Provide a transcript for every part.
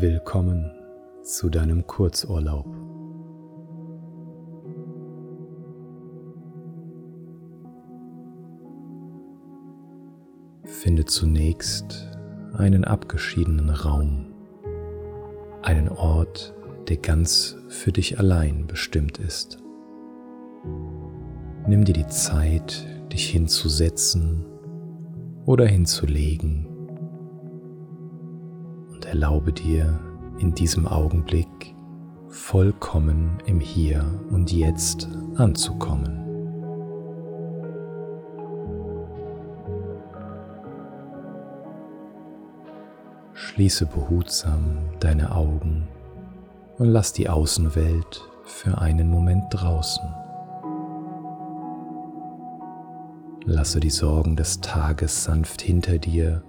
Willkommen zu deinem Kurzurlaub. Finde zunächst einen abgeschiedenen Raum, einen Ort, der ganz für dich allein bestimmt ist. Nimm dir die Zeit, dich hinzusetzen oder hinzulegen erlaube dir in diesem Augenblick vollkommen im Hier und Jetzt anzukommen. Schließe behutsam deine Augen und lass die Außenwelt für einen Moment draußen. Lasse die Sorgen des Tages sanft hinter dir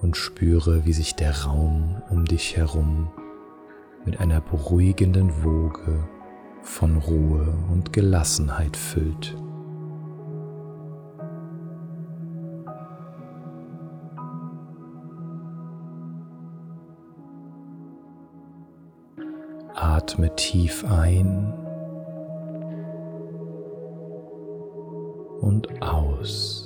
und spüre, wie sich der Raum um dich herum mit einer beruhigenden Woge von Ruhe und Gelassenheit füllt. Atme tief ein und aus.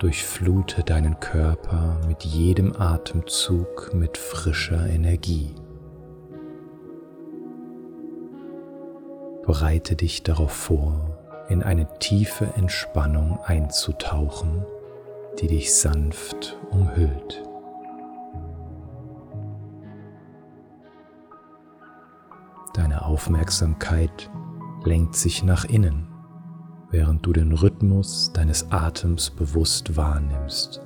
Durchflute deinen Körper mit jedem Atemzug mit frischer Energie. Bereite dich darauf vor, in eine tiefe Entspannung einzutauchen, die dich sanft umhüllt. Deine Aufmerksamkeit lenkt sich nach innen, während du den Rhythmus deines Atems bewusst wahrnimmst.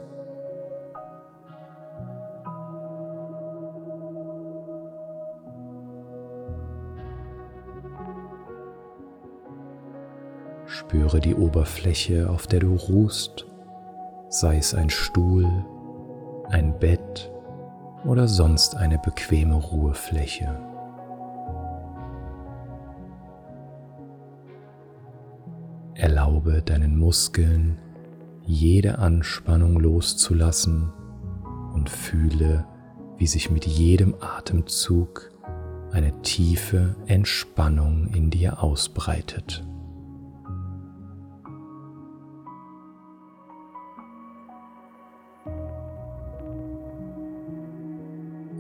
Spüre die Oberfläche, auf der du ruhst, sei es ein Stuhl, ein Bett oder sonst eine bequeme Ruhefläche. Erlaube deinen Muskeln jede Anspannung loszulassen und fühle, wie sich mit jedem Atemzug eine tiefe Entspannung in dir ausbreitet.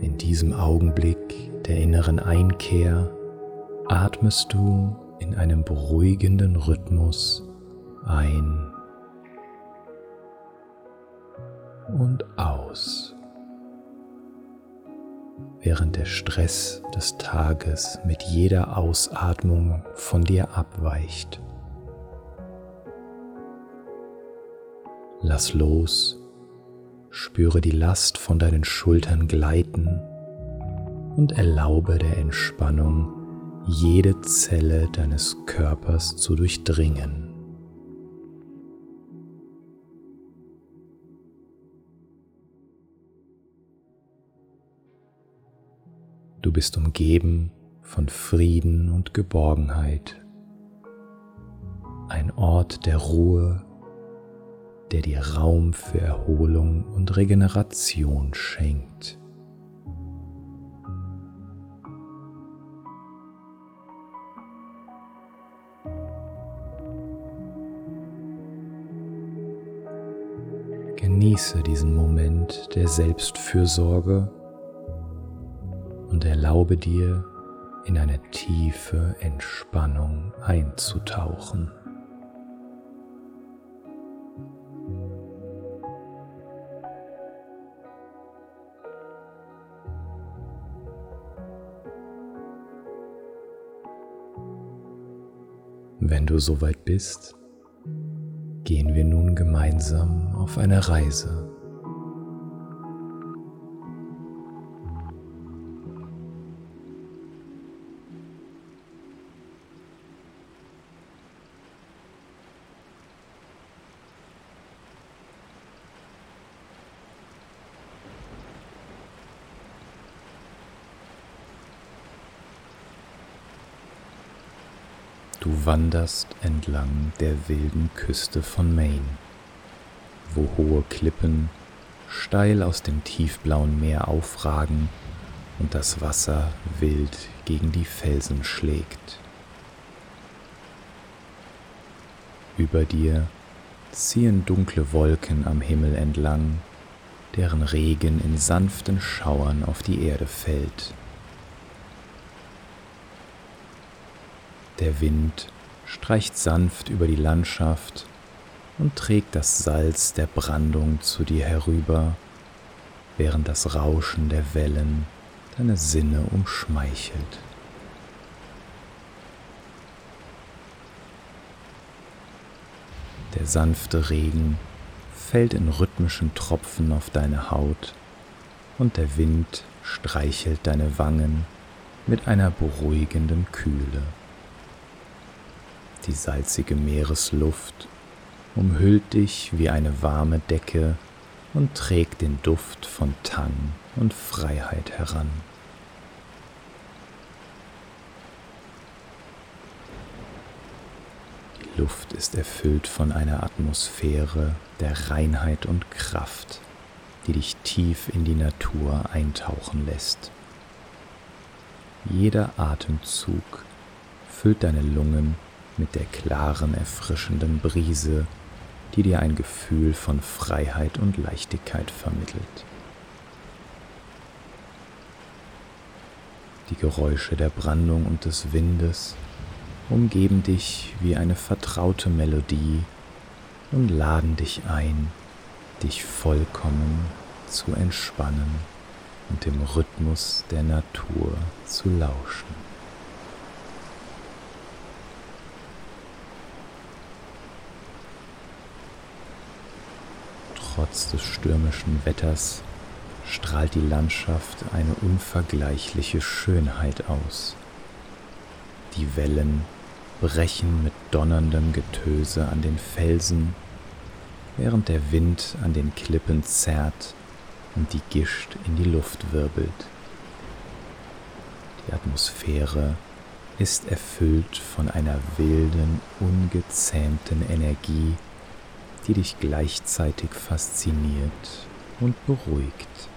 In diesem Augenblick der inneren Einkehr atmest du in einem beruhigenden Rhythmus ein und aus, während der Stress des Tages mit jeder Ausatmung von dir abweicht. Lass los, spüre die Last von deinen Schultern gleiten und erlaube der Entspannung jede Zelle deines Körpers zu durchdringen. Du bist umgeben von Frieden und Geborgenheit, ein Ort der Ruhe, der dir Raum für Erholung und Regeneration schenkt. Genieße diesen Moment der Selbstfürsorge und erlaube dir, in eine tiefe Entspannung einzutauchen. Wenn du soweit bist, gehen wir nun gemeinsam auf eine Reise. Du wanderst entlang der wilden Küste von Maine, wo hohe Klippen, steil aus dem tiefblauen Meer aufragen und das Wasser wild gegen die Felsen schlägt. Über dir ziehen dunkle Wolken am Himmel entlang, deren Regen in sanften Schauern auf die Erde fällt. Der Wind streicht sanft über die Landschaft und trägt das Salz der Brandung zu dir herüber, während das Rauschen der Wellen deine Sinne umschmeichelt. Der sanfte Regen fällt in rhythmischen Tropfen auf deine Haut und der Wind streichelt deine Wangen mit einer beruhigenden Kühle. Die salzige Meeresluft umhüllt dich wie eine warme Decke und trägt den Duft von Tang und Freiheit heran. Die Luft ist erfüllt von einer Atmosphäre der Reinheit und Kraft, die dich tief in die Natur eintauchen lässt. Jeder Atemzug füllt deine Lungen mit der klaren, erfrischenden Brise, die dir ein Gefühl von Freiheit und Leichtigkeit vermittelt. Die Geräusche der Brandung und des Windes umgeben dich wie eine vertraute Melodie und laden dich ein, dich vollkommen zu entspannen und dem Rhythmus der Natur zu lauschen. Trotz des stürmischen Wetters strahlt die Landschaft eine unvergleichliche Schönheit aus. Die Wellen brechen mit donnerndem Getöse an den Felsen, während der Wind an den Klippen zerrt und die Gischt in die Luft wirbelt. Die Atmosphäre ist erfüllt von einer wilden, ungezähmten Energie, die dich gleichzeitig fasziniert und beruhigt.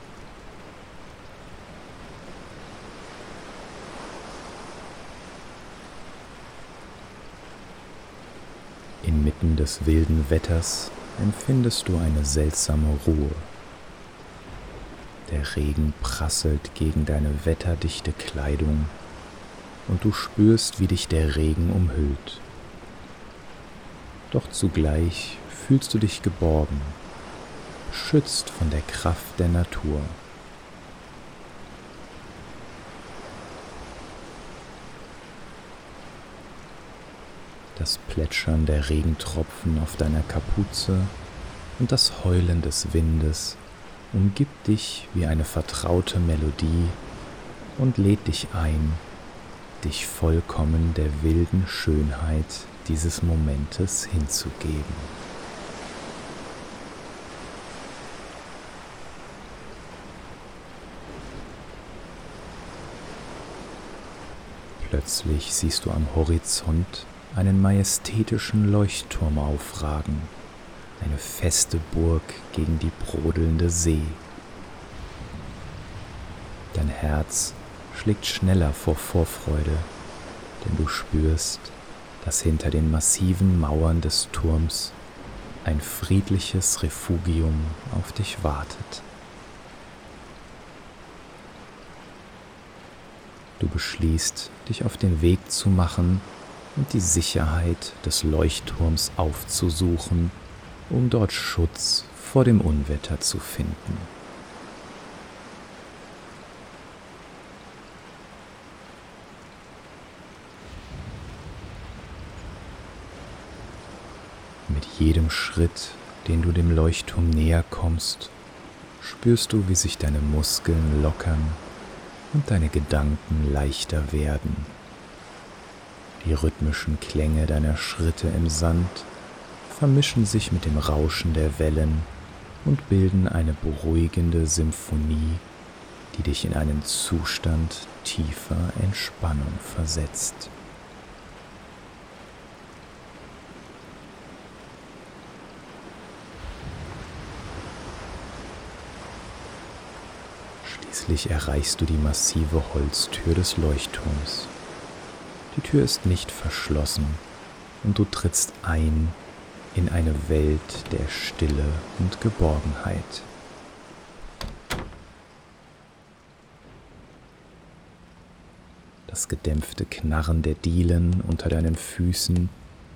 Inmitten des wilden Wetters empfindest du eine seltsame Ruhe. Der Regen prasselt gegen deine wetterdichte Kleidung und du spürst, wie dich der Regen umhüllt. Doch zugleich fühlst du dich geborgen, schützt von der Kraft der Natur. Das Plätschern der Regentropfen auf deiner Kapuze und das Heulen des Windes umgibt dich wie eine vertraute Melodie und lädt dich ein, dich vollkommen der wilden Schönheit dieses Momentes hinzugeben. Plötzlich siehst du am Horizont einen majestätischen Leuchtturm aufragen, eine feste Burg gegen die brodelnde See. Dein Herz schlägt schneller vor Vorfreude, denn du spürst, dass hinter den massiven Mauern des Turms ein friedliches Refugium auf dich wartet. Du beschließt, dich auf den Weg zu machen und die Sicherheit des Leuchtturms aufzusuchen, um dort Schutz vor dem Unwetter zu finden. Mit jedem Schritt, den du dem Leuchtturm näher kommst, spürst du, wie sich deine Muskeln lockern und deine Gedanken leichter werden. Die rhythmischen Klänge deiner Schritte im Sand vermischen sich mit dem Rauschen der Wellen und bilden eine beruhigende Symphonie, die dich in einen Zustand tiefer Entspannung versetzt. Schließlich erreichst du die massive Holztür des Leuchtturms. Die Tür ist nicht verschlossen und du trittst ein in eine Welt der Stille und Geborgenheit. Das gedämpfte Knarren der Dielen unter deinen Füßen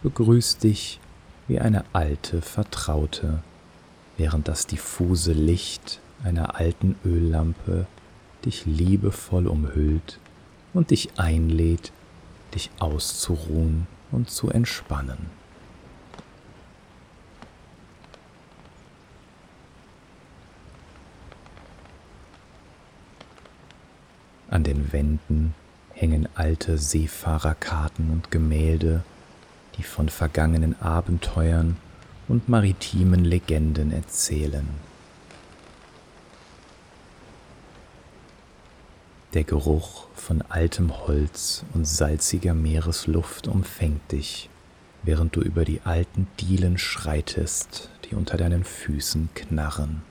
begrüßt dich wie eine alte Vertraute, während das diffuse Licht einer alten Öllampe dich liebevoll umhüllt und dich einlädt, dich auszuruhen und zu entspannen. An den Wänden hängen alte Seefahrerkarten und Gemälde, die von vergangenen Abenteuern und maritimen Legenden erzählen. Der Geruch von altem Holz und salziger Meeresluft umfängt dich, während du über die alten Dielen schreitest, die unter deinen Füßen knarren.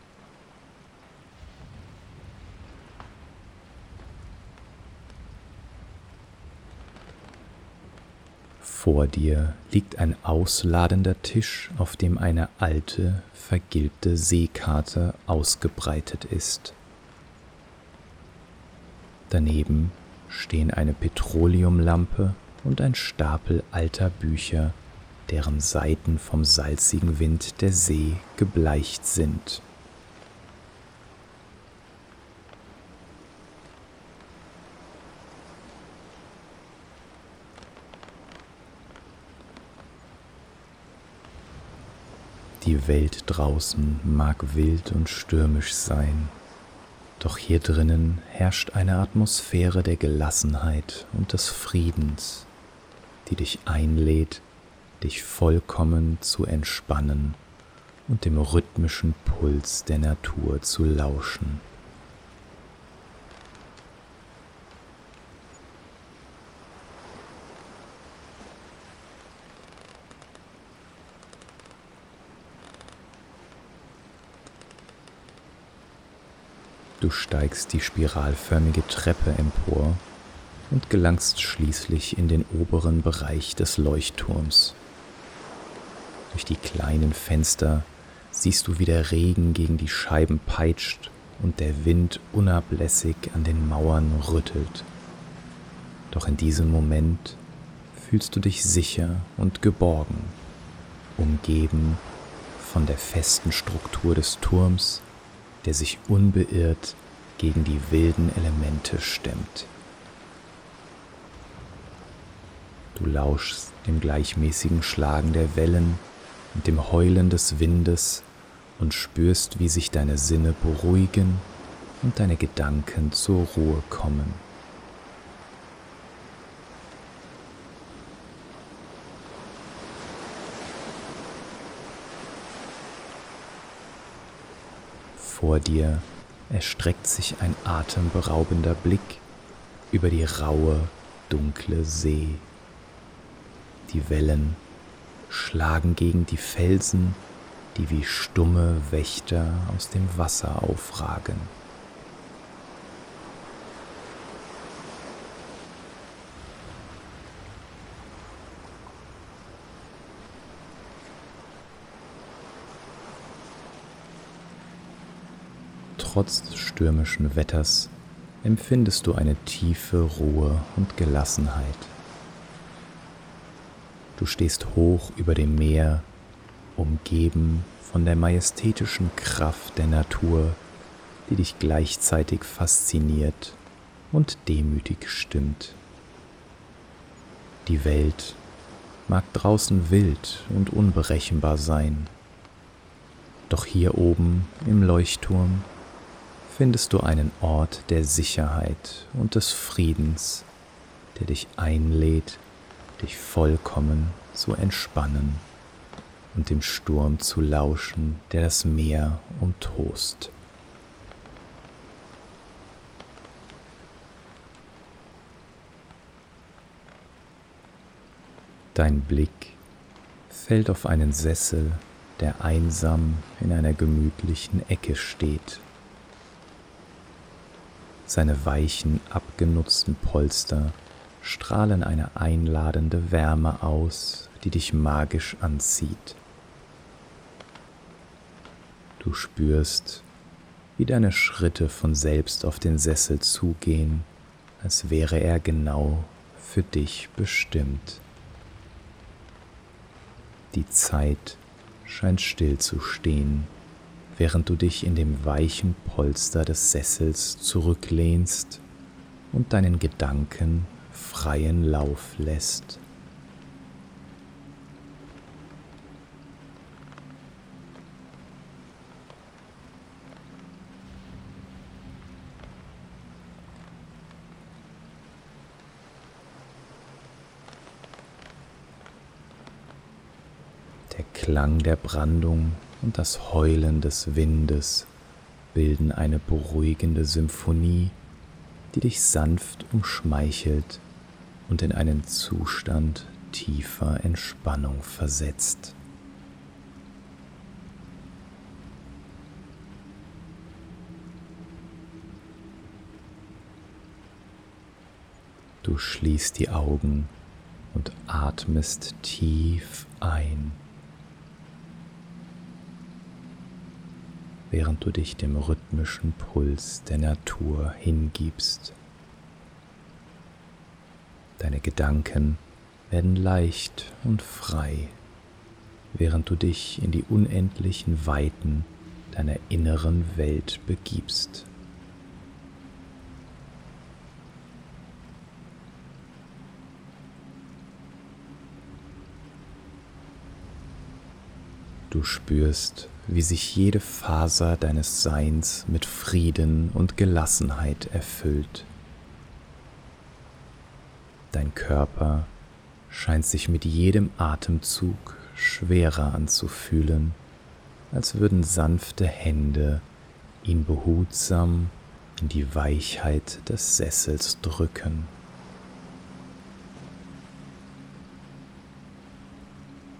Vor dir liegt ein ausladender Tisch, auf dem eine alte, vergilbte Seekarte ausgebreitet ist. Daneben stehen eine Petroleumlampe und ein Stapel alter Bücher, deren Seiten vom salzigen Wind der See gebleicht sind. Die Welt draußen mag wild und stürmisch sein, doch hier drinnen herrscht eine Atmosphäre der Gelassenheit und des Friedens, die dich einlädt, dich vollkommen zu entspannen und dem rhythmischen Puls der Natur zu lauschen. Steigst die spiralförmige Treppe empor und gelangst schließlich in den oberen Bereich des Leuchtturms. Durch die kleinen Fenster siehst du, wie der Regen gegen die Scheiben peitscht und der Wind unablässig an den Mauern rüttelt. Doch in diesem Moment fühlst du dich sicher und geborgen, umgeben von der festen Struktur des Turms der sich unbeirrt gegen die wilden Elemente stemmt. Du lauschst dem gleichmäßigen Schlagen der Wellen und dem Heulen des Windes und spürst, wie sich deine Sinne beruhigen und deine Gedanken zur Ruhe kommen. Vor dir erstreckt sich ein atemberaubender Blick über die raue, dunkle See. Die Wellen schlagen gegen die Felsen, die wie stumme Wächter aus dem Wasser aufragen. Trotz des stürmischen Wetters empfindest du eine tiefe Ruhe und Gelassenheit. Du stehst hoch über dem Meer, umgeben von der majestätischen Kraft der Natur, die dich gleichzeitig fasziniert und demütig stimmt. Die Welt mag draußen wild und unberechenbar sein, doch hier oben im Leuchtturm findest du einen Ort der Sicherheit und des Friedens, der dich einlädt, dich vollkommen zu entspannen und dem Sturm zu lauschen, der das Meer umtost. Dein Blick fällt auf einen Sessel, der einsam in einer gemütlichen Ecke steht Seine weichen, abgenutzten Polster strahlen eine einladende Wärme aus, die dich magisch anzieht. Du spürst, wie deine Schritte von selbst auf den Sessel zugehen, als wäre er genau für dich bestimmt. Die Zeit scheint still zu stehen, während du dich in dem weichen Polster des Sessels zurücklehnst und deinen Gedanken freien Lauf lässt. Der Klang der Brandung und das Heulen des Windes bilden eine beruhigende Symphonie, die dich sanft umschmeichelt und in einen Zustand tiefer Entspannung versetzt. Du schließt die Augen und atmest tief ein, während du dich dem rhythmischen Puls der Natur hingibst. Deine Gedanken werden leicht und frei, während du dich in die unendlichen Weiten deiner inneren Welt begibst. Du spürst, wie sich jede Faser deines Seins mit Frieden und Gelassenheit erfüllt. Dein Körper scheint sich mit jedem Atemzug schwerer anzufühlen, als würden sanfte Hände ihn behutsam in die Weichheit des Sessels drücken.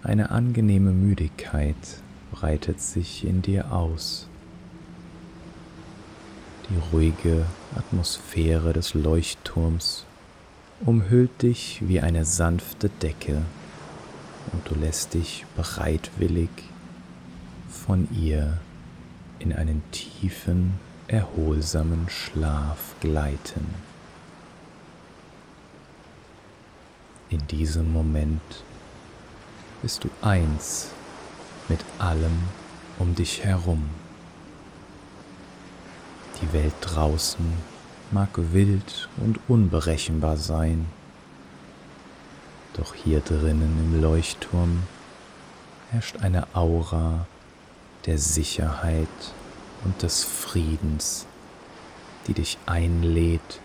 Eine angenehme Müdigkeit breitet sich in dir aus. Die ruhige Atmosphäre des Leuchtturms umhüllt dich wie eine sanfte Decke und du lässt dich bereitwillig von ihr in einen tiefen, erholsamen Schlaf gleiten. In diesem Moment bist du eins mit allem um dich herum. Die Welt draußen mag wild und unberechenbar sein, doch hier drinnen im Leuchtturm herrscht eine Aura der Sicherheit und des Friedens, die dich einlädt,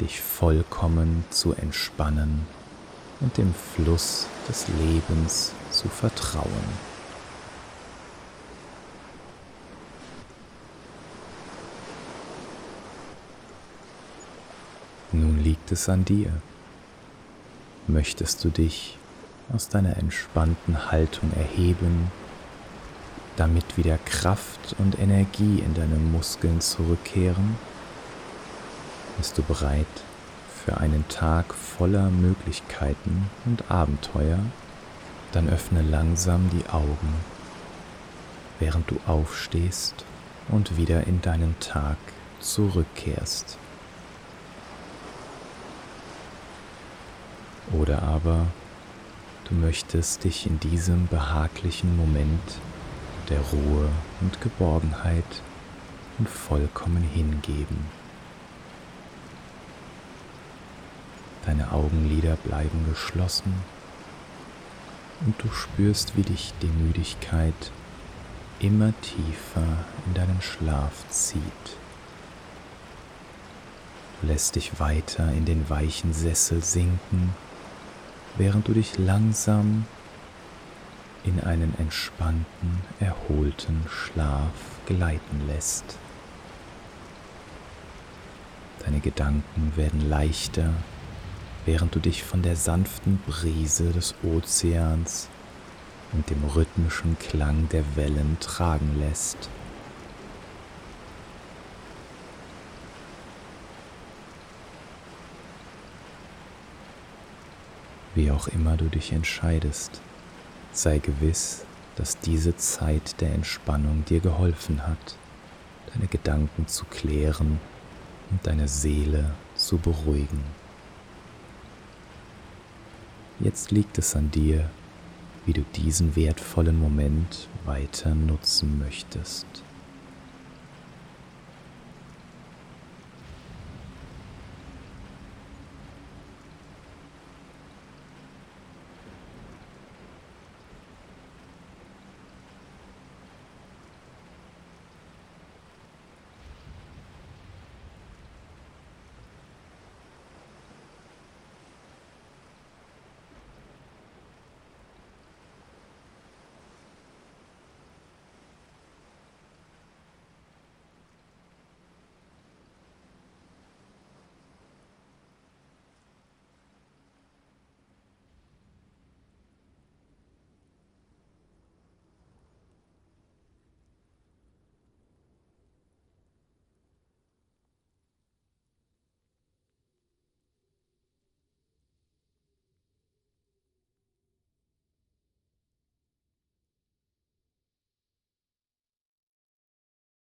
dich vollkommen zu entspannen und dem Fluss des Lebens zu vertrauen. Nun liegt es an dir. Möchtest du dich aus deiner entspannten Haltung erheben, damit wieder Kraft und Energie in deine Muskeln zurückkehren? Bist du bereit für einen Tag voller Möglichkeiten und Abenteuer? Dann öffne langsam die Augen, während du aufstehst und wieder in deinen Tag zurückkehrst. Oder aber du möchtest dich in diesem behaglichen Moment der Ruhe und Geborgenheit und vollkommen hingeben. Deine Augenlider bleiben geschlossen und du spürst, wie dich die Müdigkeit immer tiefer in deinen Schlaf zieht. Du lässt dich weiter in den weichen Sessel sinken während du dich langsam in einen entspannten, erholten Schlaf gleiten lässt. Deine Gedanken werden leichter, während du dich von der sanften Brise des Ozeans und dem rhythmischen Klang der Wellen tragen lässt. Wie auch immer du dich entscheidest, sei gewiss, dass diese Zeit der Entspannung dir geholfen hat, deine Gedanken zu klären und deine Seele zu beruhigen. Jetzt liegt es an dir, wie du diesen wertvollen Moment weiter nutzen möchtest.